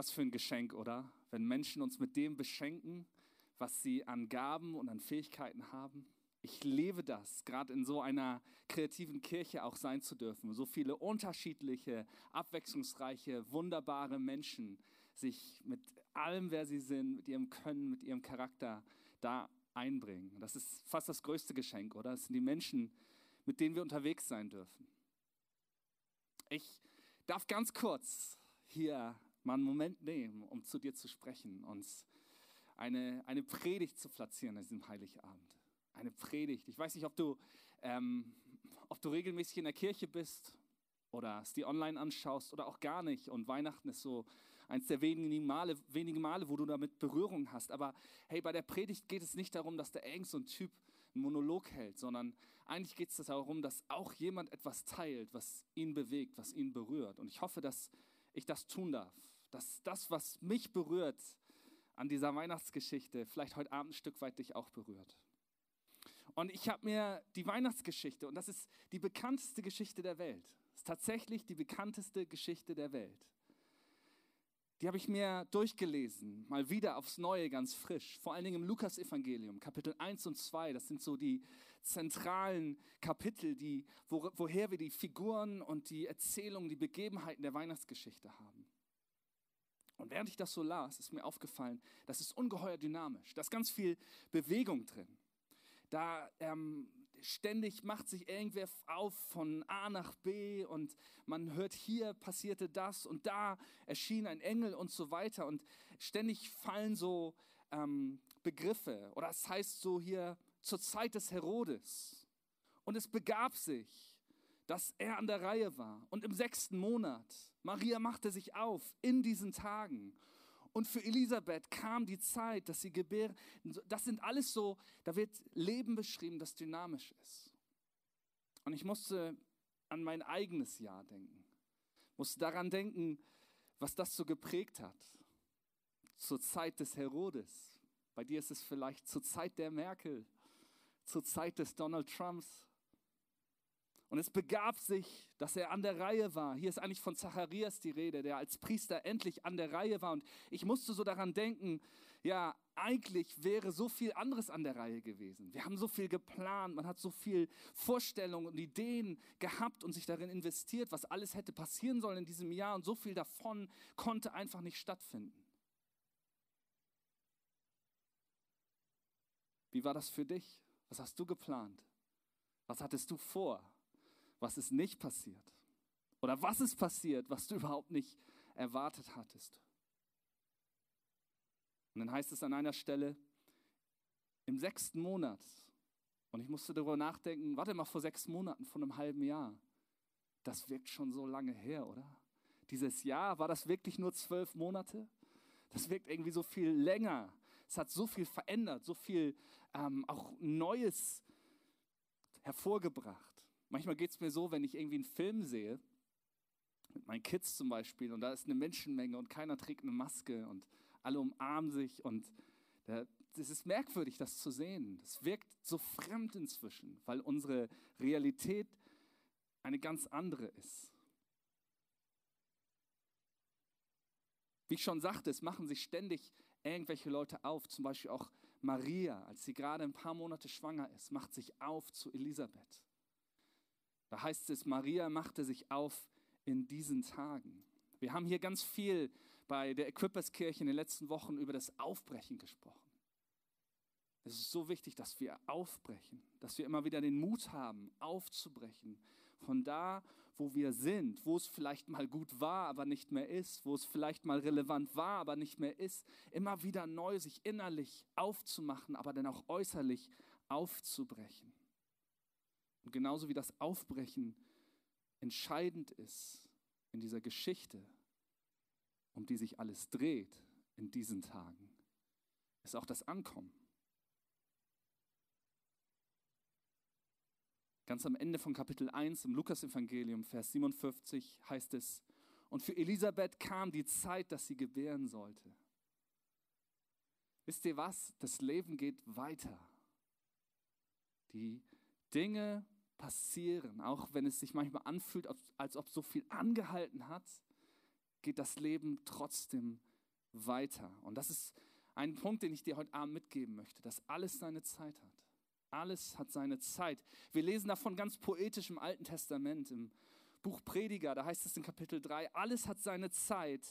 was für ein Geschenk, oder? Wenn Menschen uns mit dem beschenken, was sie an Gaben und an Fähigkeiten haben. Ich lebe das, gerade in so einer kreativen Kirche auch sein zu dürfen. So viele unterschiedliche, abwechslungsreiche, wunderbare Menschen sich mit allem, wer sie sind, mit ihrem Können, mit ihrem Charakter da einbringen. Das ist fast das größte Geschenk, oder? Das sind die Menschen, mit denen wir unterwegs sein dürfen. Ich darf ganz kurz hier mal einen Moment nehmen, um zu dir zu sprechen und eine, eine Predigt zu platzieren an diesem Heiligabend. Eine Predigt. Ich weiß nicht, ob du, ähm, ob du regelmäßig in der Kirche bist oder es dir online anschaust oder auch gar nicht. Und Weihnachten ist so eins der wenigen Male, wenigen Male, wo du damit Berührung hast. Aber hey, bei der Predigt geht es nicht darum, dass der irgend so ein Typ einen Monolog hält, sondern eigentlich geht es darum, dass auch jemand etwas teilt, was ihn bewegt, was ihn berührt. Und ich hoffe, dass ich das tun darf. Dass das, was mich berührt an dieser Weihnachtsgeschichte, vielleicht heute Abend ein Stück weit dich auch berührt. Und ich habe mir die Weihnachtsgeschichte, und das ist die bekannteste Geschichte der Welt, ist tatsächlich die bekannteste Geschichte der Welt. Die habe ich mir durchgelesen, mal wieder aufs Neue, ganz frisch. Vor allen Dingen im Lukas-Evangelium, Kapitel 1 und 2. Das sind so die zentralen Kapitel, die, wo, woher wir die Figuren und die Erzählungen, die Begebenheiten der Weihnachtsgeschichte haben. Und während ich das so las, ist mir aufgefallen, das ist ungeheuer dynamisch. Da ist ganz viel Bewegung drin. Da ähm, ständig macht sich irgendwer auf von A nach B und man hört, hier passierte das und da erschien ein Engel und so weiter. Und ständig fallen so ähm, Begriffe oder es heißt so hier zur Zeit des Herodes. Und es begab sich, dass er an der Reihe war. Und im sechsten Monat, Maria machte sich auf in diesen Tagen und für Elisabeth kam die Zeit, dass sie gebären. Das sind alles so, da wird Leben beschrieben, das dynamisch ist. Und ich musste an mein eigenes Jahr denken. Musste daran denken, was das so geprägt hat. Zur Zeit des Herodes. Bei dir ist es vielleicht zur Zeit der Merkel, zur Zeit des Donald Trumps, und es begab sich, dass er an der Reihe war. Hier ist eigentlich von Zacharias die Rede, der als Priester endlich an der Reihe war. Und ich musste so daran denken, ja, eigentlich wäre so viel anderes an der Reihe gewesen. Wir haben so viel geplant, man hat so viel Vorstellungen und Ideen gehabt und sich darin investiert, was alles hätte passieren sollen in diesem Jahr. Und so viel davon konnte einfach nicht stattfinden. Wie war das für dich? Was hast du geplant? Was hattest du vor? Was ist nicht passiert? Oder was ist passiert, was du überhaupt nicht erwartet hattest? Und dann heißt es an einer Stelle, im sechsten Monat, und ich musste darüber nachdenken, warte mal, vor sechs Monaten, vor einem halben Jahr, das wirkt schon so lange her, oder? Dieses Jahr, war das wirklich nur zwölf Monate? Das wirkt irgendwie so viel länger. Es hat so viel verändert, so viel ähm, auch Neues hervorgebracht. Manchmal geht es mir so, wenn ich irgendwie einen Film sehe, mit meinen Kids zum Beispiel, und da ist eine Menschenmenge und keiner trägt eine Maske und alle umarmen sich und es ist merkwürdig, das zu sehen. Das wirkt so fremd inzwischen, weil unsere Realität eine ganz andere ist. Wie ich schon sagte, es machen sich ständig irgendwelche Leute auf, zum Beispiel auch Maria, als sie gerade ein paar Monate schwanger ist, macht sich auf zu Elisabeth. Da heißt es, Maria machte sich auf in diesen Tagen. Wir haben hier ganz viel bei der Equipperskirche in den letzten Wochen über das Aufbrechen gesprochen. Es ist so wichtig, dass wir aufbrechen, dass wir immer wieder den Mut haben, aufzubrechen. Von da, wo wir sind, wo es vielleicht mal gut war, aber nicht mehr ist, wo es vielleicht mal relevant war, aber nicht mehr ist, immer wieder neu sich innerlich aufzumachen, aber dann auch äußerlich aufzubrechen. Und genauso wie das Aufbrechen entscheidend ist in dieser Geschichte, um die sich alles dreht in diesen Tagen, ist auch das Ankommen. Ganz am Ende von Kapitel 1 im Lukasevangelium, Vers 57, heißt es, und für Elisabeth kam die Zeit, dass sie gebären sollte. Wisst ihr was? Das Leben geht weiter. Die Dinge passieren, auch wenn es sich manchmal anfühlt, als ob so viel angehalten hat, geht das Leben trotzdem weiter. Und das ist ein Punkt, den ich dir heute Abend mitgeben möchte, dass alles seine Zeit hat. Alles hat seine Zeit. Wir lesen davon ganz poetisch im Alten Testament, im Buch Prediger, da heißt es in Kapitel 3, alles hat seine Zeit,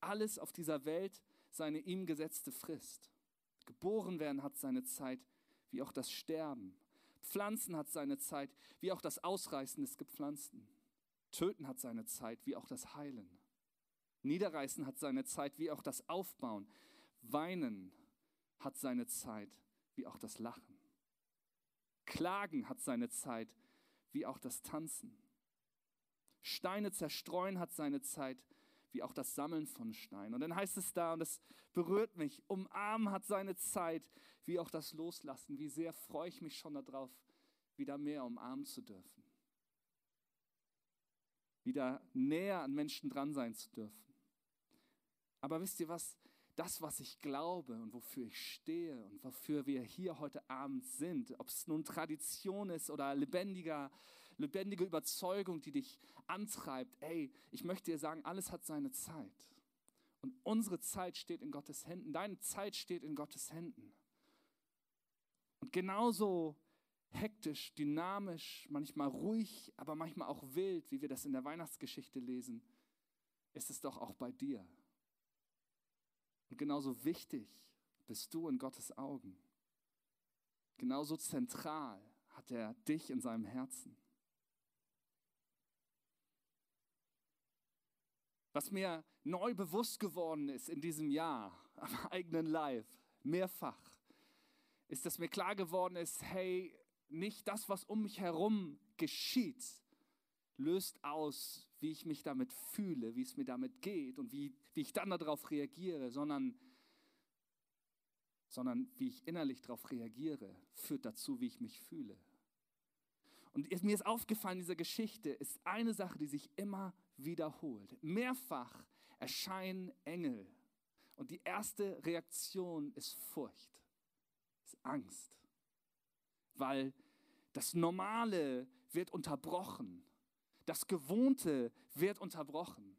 alles auf dieser Welt seine ihm gesetzte Frist. Geboren werden hat seine Zeit, wie auch das Sterben. Pflanzen hat seine Zeit, wie auch das Ausreißen des Gepflanzten. Töten hat seine Zeit, wie auch das Heilen. Niederreißen hat seine Zeit, wie auch das Aufbauen. Weinen hat seine Zeit, wie auch das Lachen. Klagen hat seine Zeit, wie auch das Tanzen. Steine zerstreuen hat seine Zeit, wie auch das Sammeln von Steinen. Und dann heißt es da, und das berührt mich, umarmen hat seine Zeit, wie auch das Loslassen. Wie sehr freue ich mich schon darauf, wieder mehr umarmen zu dürfen. Wieder näher an Menschen dran sein zu dürfen. Aber wisst ihr was? Das, was ich glaube und wofür ich stehe und wofür wir hier heute Abend sind, ob es nun Tradition ist oder lebendiger lebendige Überzeugung, die dich antreibt. Ey, ich möchte dir sagen, alles hat seine Zeit. Und unsere Zeit steht in Gottes Händen. Deine Zeit steht in Gottes Händen. Und genauso hektisch, dynamisch, manchmal ruhig, aber manchmal auch wild, wie wir das in der Weihnachtsgeschichte lesen, ist es doch auch bei dir. Und genauso wichtig bist du in Gottes Augen. Genauso zentral hat er dich in seinem Herzen. Was mir neu bewusst geworden ist in diesem Jahr, am eigenen Leib, mehrfach, ist, dass mir klar geworden ist, hey, nicht das, was um mich herum geschieht, löst aus, wie ich mich damit fühle, wie es mir damit geht und wie, wie ich dann darauf reagiere, sondern, sondern wie ich innerlich darauf reagiere, führt dazu, wie ich mich fühle. Und mir ist aufgefallen, in dieser Geschichte ist eine Sache, die sich immer wiederholt. Mehrfach erscheinen Engel. Und die erste Reaktion ist Furcht, ist Angst. Weil das Normale wird unterbrochen. Das Gewohnte wird unterbrochen.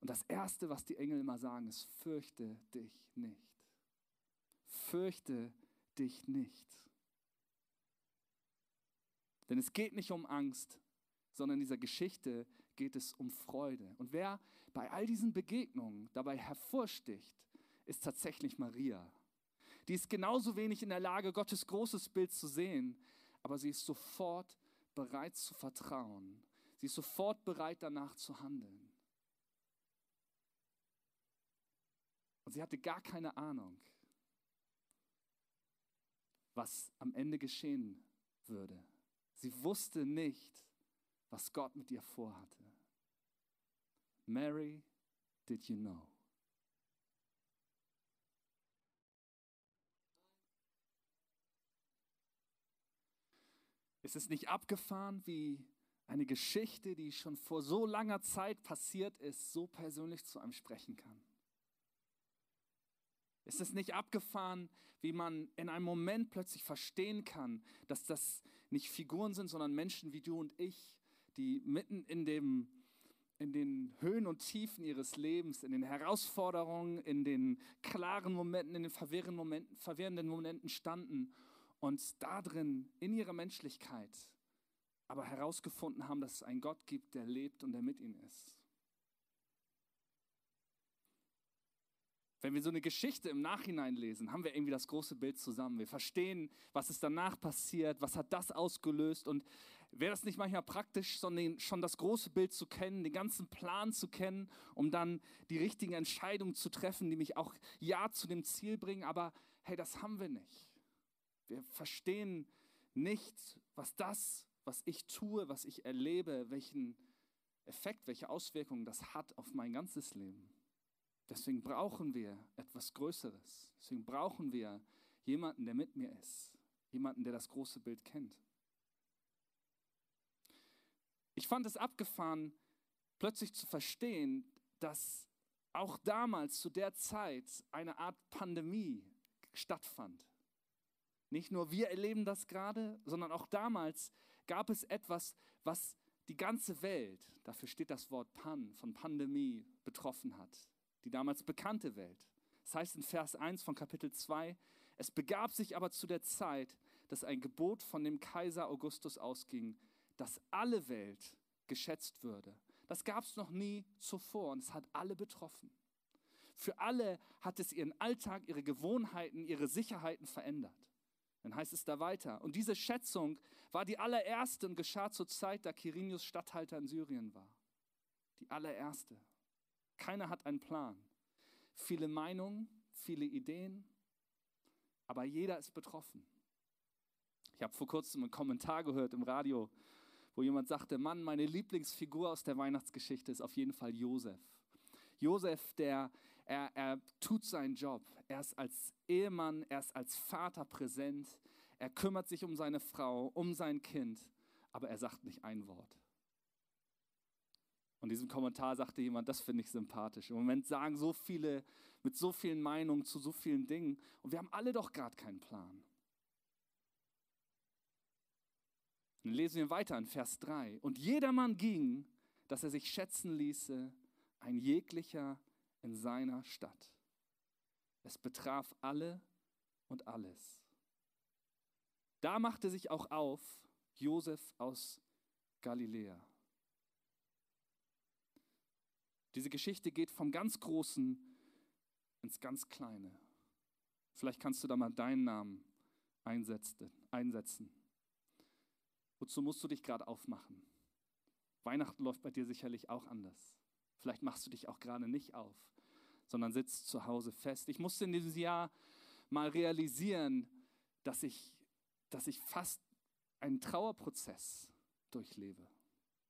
Und das Erste, was die Engel immer sagen, ist, fürchte dich nicht. Fürchte dich nicht. Denn es geht nicht um Angst, sondern in dieser Geschichte geht es um Freude. Und wer bei all diesen Begegnungen dabei hervorsticht, ist tatsächlich Maria. Die ist genauso wenig in der Lage, Gottes großes Bild zu sehen, aber sie ist sofort bereit zu vertrauen. Sie ist sofort bereit danach zu handeln. Und sie hatte gar keine Ahnung, was am Ende geschehen würde. Sie wusste nicht, was Gott mit ihr vorhatte. Mary, did you know? Ist es nicht abgefahren, wie eine Geschichte, die schon vor so langer Zeit passiert ist, so persönlich zu einem sprechen kann? Ist es nicht abgefahren, wie man in einem Moment plötzlich verstehen kann, dass das nicht Figuren sind, sondern Menschen wie du und ich, die mitten in, dem, in den Höhen und Tiefen ihres Lebens, in den Herausforderungen, in den klaren Momenten, in den verwirrenden Momenten, verwirrenden Momenten standen und darin in ihrer Menschlichkeit aber herausgefunden haben, dass es einen Gott gibt, der lebt und der mit ihnen ist. Wenn wir so eine Geschichte im Nachhinein lesen, haben wir irgendwie das große Bild zusammen. Wir verstehen, was ist danach passiert, was hat das ausgelöst. Und wäre das nicht manchmal praktisch, sondern schon das große Bild zu kennen, den ganzen Plan zu kennen, um dann die richtigen Entscheidungen zu treffen, die mich auch ja zu dem Ziel bringen. Aber hey, das haben wir nicht. Wir verstehen nicht, was das, was ich tue, was ich erlebe, welchen Effekt, welche Auswirkungen das hat auf mein ganzes Leben. Deswegen brauchen wir etwas Größeres. Deswegen brauchen wir jemanden, der mit mir ist. Jemanden, der das große Bild kennt. Ich fand es abgefahren, plötzlich zu verstehen, dass auch damals zu der Zeit eine Art Pandemie stattfand. Nicht nur wir erleben das gerade, sondern auch damals gab es etwas, was die ganze Welt, dafür steht das Wort Pan, von Pandemie betroffen hat. Die damals bekannte Welt. Das heißt in Vers 1 von Kapitel 2, es begab sich aber zu der Zeit, dass ein Gebot von dem Kaiser Augustus ausging, dass alle Welt geschätzt würde. Das gab es noch nie zuvor und es hat alle betroffen. Für alle hat es ihren Alltag, ihre Gewohnheiten, ihre Sicherheiten verändert. Dann heißt es da weiter. Und diese Schätzung war die allererste und geschah zur Zeit, da Quirinius Statthalter in Syrien war. Die allererste. Keiner hat einen Plan. Viele Meinungen, viele Ideen, aber jeder ist betroffen. Ich habe vor kurzem einen Kommentar gehört im Radio, wo jemand sagte, Mann, meine Lieblingsfigur aus der Weihnachtsgeschichte ist auf jeden Fall Josef. Josef, der er, er tut seinen Job. Er ist als Ehemann, er ist als Vater präsent. Er kümmert sich um seine Frau, um sein Kind, aber er sagt nicht ein Wort. Und diesem Kommentar sagte jemand, das finde ich sympathisch. Im Moment sagen so viele mit so vielen Meinungen zu so vielen Dingen und wir haben alle doch gerade keinen Plan. Dann lesen wir weiter in Vers 3. Und jedermann ging, dass er sich schätzen ließe, ein jeglicher in seiner Stadt. Es betraf alle und alles. Da machte sich auch auf Josef aus Galiläa. Diese Geschichte geht vom ganz Großen ins ganz Kleine. Vielleicht kannst du da mal deinen Namen einsetzen. Wozu musst du dich gerade aufmachen? Weihnachten läuft bei dir sicherlich auch anders. Vielleicht machst du dich auch gerade nicht auf, sondern sitzt zu Hause fest. Ich musste in diesem Jahr mal realisieren, dass ich, dass ich fast einen Trauerprozess durchlebe.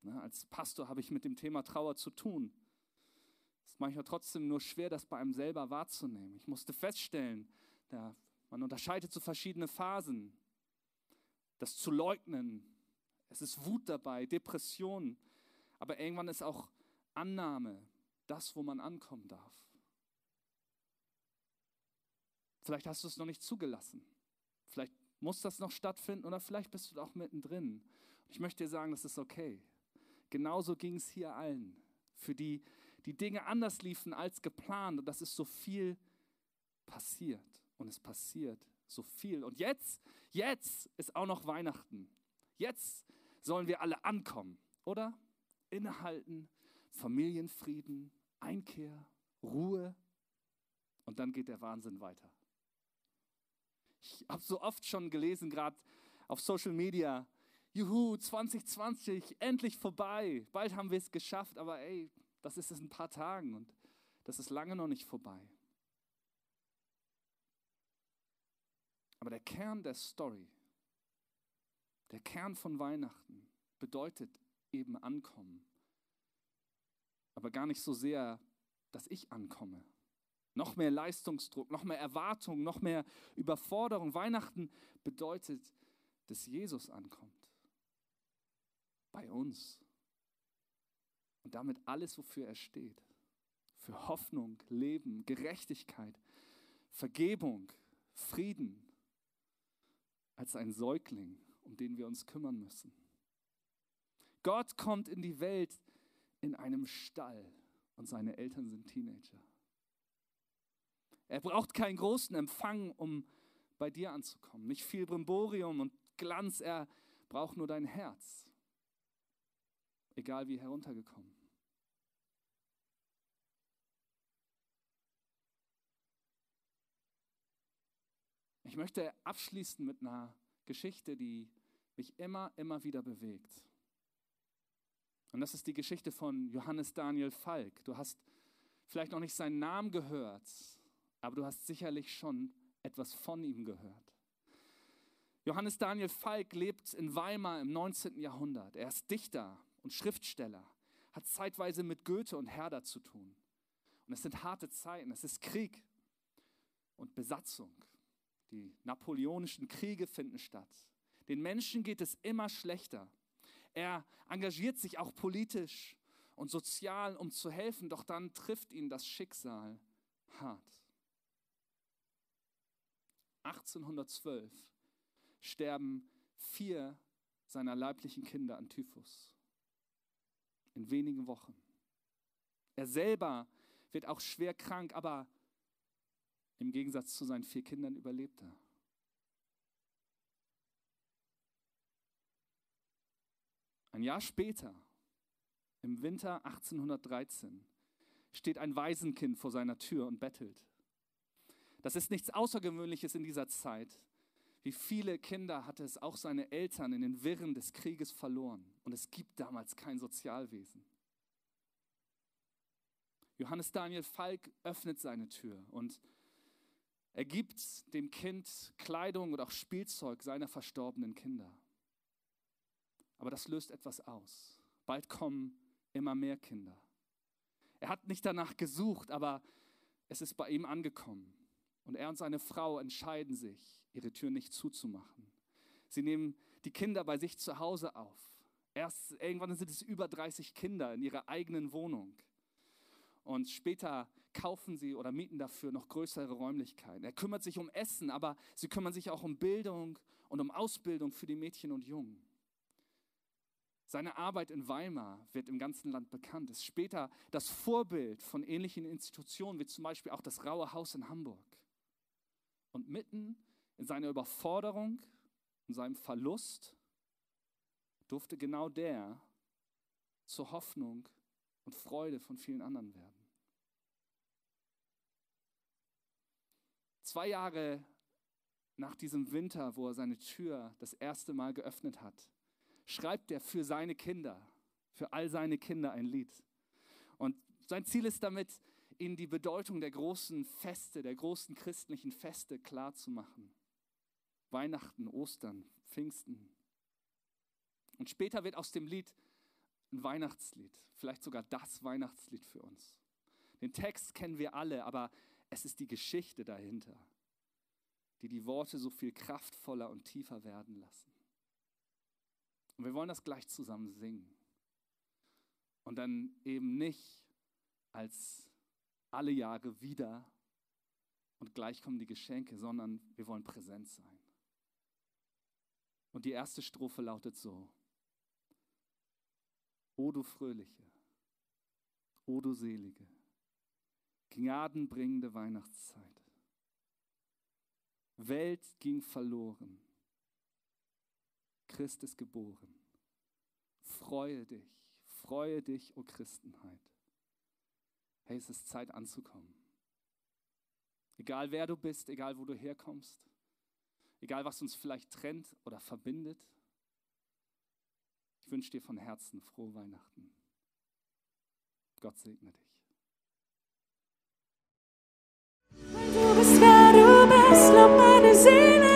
Ne, als Pastor habe ich mit dem Thema Trauer zu tun. Es ist manchmal trotzdem nur schwer, das bei einem selber wahrzunehmen. Ich musste feststellen, da, man unterscheidet so verschiedene Phasen. Das zu leugnen, es ist Wut dabei, Depression, aber irgendwann ist auch Annahme das, wo man ankommen darf. Vielleicht hast du es noch nicht zugelassen. Vielleicht muss das noch stattfinden oder vielleicht bist du auch mittendrin. Ich möchte dir sagen, das ist okay. Genauso ging es hier allen, für die die Dinge anders liefen als geplant und das ist so viel passiert und es passiert so viel. Und jetzt, jetzt ist auch noch Weihnachten. Jetzt sollen wir alle ankommen, oder? Innehalten, Familienfrieden, Einkehr, Ruhe und dann geht der Wahnsinn weiter. Ich habe so oft schon gelesen, gerade auf Social Media, Juhu, 2020, endlich vorbei. Bald haben wir es geschafft, aber ey, das ist es in ein paar Tagen und das ist lange noch nicht vorbei. Aber der Kern der Story, der Kern von Weihnachten bedeutet eben ankommen. Aber gar nicht so sehr, dass ich ankomme. Noch mehr Leistungsdruck, noch mehr Erwartung, noch mehr Überforderung. Weihnachten bedeutet, dass Jesus ankommt. Bei uns. Und damit alles, wofür er steht. Für Hoffnung, Leben, Gerechtigkeit, Vergebung, Frieden. Als ein Säugling, um den wir uns kümmern müssen. Gott kommt in die Welt in einem Stall und seine Eltern sind Teenager. Er braucht keinen großen Empfang, um bei dir anzukommen. Nicht viel Brimborium und Glanz, er braucht nur dein Herz. Egal wie heruntergekommen. Ich möchte abschließen mit einer Geschichte, die mich immer, immer wieder bewegt. Und das ist die Geschichte von Johannes Daniel Falk. Du hast vielleicht noch nicht seinen Namen gehört, aber du hast sicherlich schon etwas von ihm gehört. Johannes Daniel Falk lebt in Weimar im 19. Jahrhundert. Er ist Dichter und Schriftsteller, hat zeitweise mit Goethe und Herder zu tun. Und es sind harte Zeiten, es ist Krieg und Besatzung. Die napoleonischen Kriege finden statt. Den Menschen geht es immer schlechter. Er engagiert sich auch politisch und sozial, um zu helfen, doch dann trifft ihn das Schicksal hart. 1812 sterben vier seiner leiblichen Kinder an Typhus. In wenigen Wochen. Er selber wird auch schwer krank, aber im Gegensatz zu seinen vier Kindern überlebt er. Ein Jahr später, im Winter 1813, steht ein Waisenkind vor seiner Tür und bettelt. Das ist nichts Außergewöhnliches in dieser Zeit. Wie viele Kinder hatte es auch seine Eltern in den Wirren des Krieges verloren. Und es gibt damals kein Sozialwesen. Johannes Daniel Falk öffnet seine Tür und er gibt dem Kind Kleidung und auch Spielzeug seiner verstorbenen Kinder. Aber das löst etwas aus. Bald kommen immer mehr Kinder. Er hat nicht danach gesucht, aber es ist bei ihm angekommen. Und er und seine Frau entscheiden sich, ihre Tür nicht zuzumachen. Sie nehmen die Kinder bei sich zu Hause auf. Erst irgendwann sind es über 30 Kinder in ihrer eigenen Wohnung. Und später kaufen sie oder mieten dafür noch größere Räumlichkeiten. Er kümmert sich um Essen, aber sie kümmern sich auch um Bildung und um Ausbildung für die Mädchen und Jungen. Seine Arbeit in Weimar wird im ganzen Land bekannt, ist später das Vorbild von ähnlichen Institutionen, wie zum Beispiel auch das Raue Haus in Hamburg. Und mitten in seiner Überforderung und seinem Verlust durfte genau der zur Hoffnung und Freude von vielen anderen werden. Zwei Jahre nach diesem Winter, wo er seine Tür das erste Mal geöffnet hat, schreibt er für seine Kinder, für all seine Kinder ein Lied. Und sein Ziel ist damit, ihnen die Bedeutung der großen Feste, der großen christlichen Feste klarzumachen. Weihnachten, Ostern, Pfingsten. Und später wird aus dem Lied ein Weihnachtslied, vielleicht sogar das Weihnachtslied für uns. Den Text kennen wir alle, aber es ist die Geschichte dahinter, die die Worte so viel kraftvoller und tiefer werden lassen. Und wir wollen das gleich zusammen singen. Und dann eben nicht als alle Jahre wieder und gleich kommen die Geschenke, sondern wir wollen präsent sein. Und die erste Strophe lautet so. O du Fröhliche, o du Selige, gnadenbringende Weihnachtszeit. Welt ging verloren, Christ ist geboren. Freue dich, freue dich, o Christenheit. Hey, es ist Zeit anzukommen. Egal wer du bist, egal wo du herkommst, egal was uns vielleicht trennt oder verbindet, ich wünsche dir von Herzen frohe Weihnachten. Gott segne dich. Du bist wer du bist, lob meine Seele.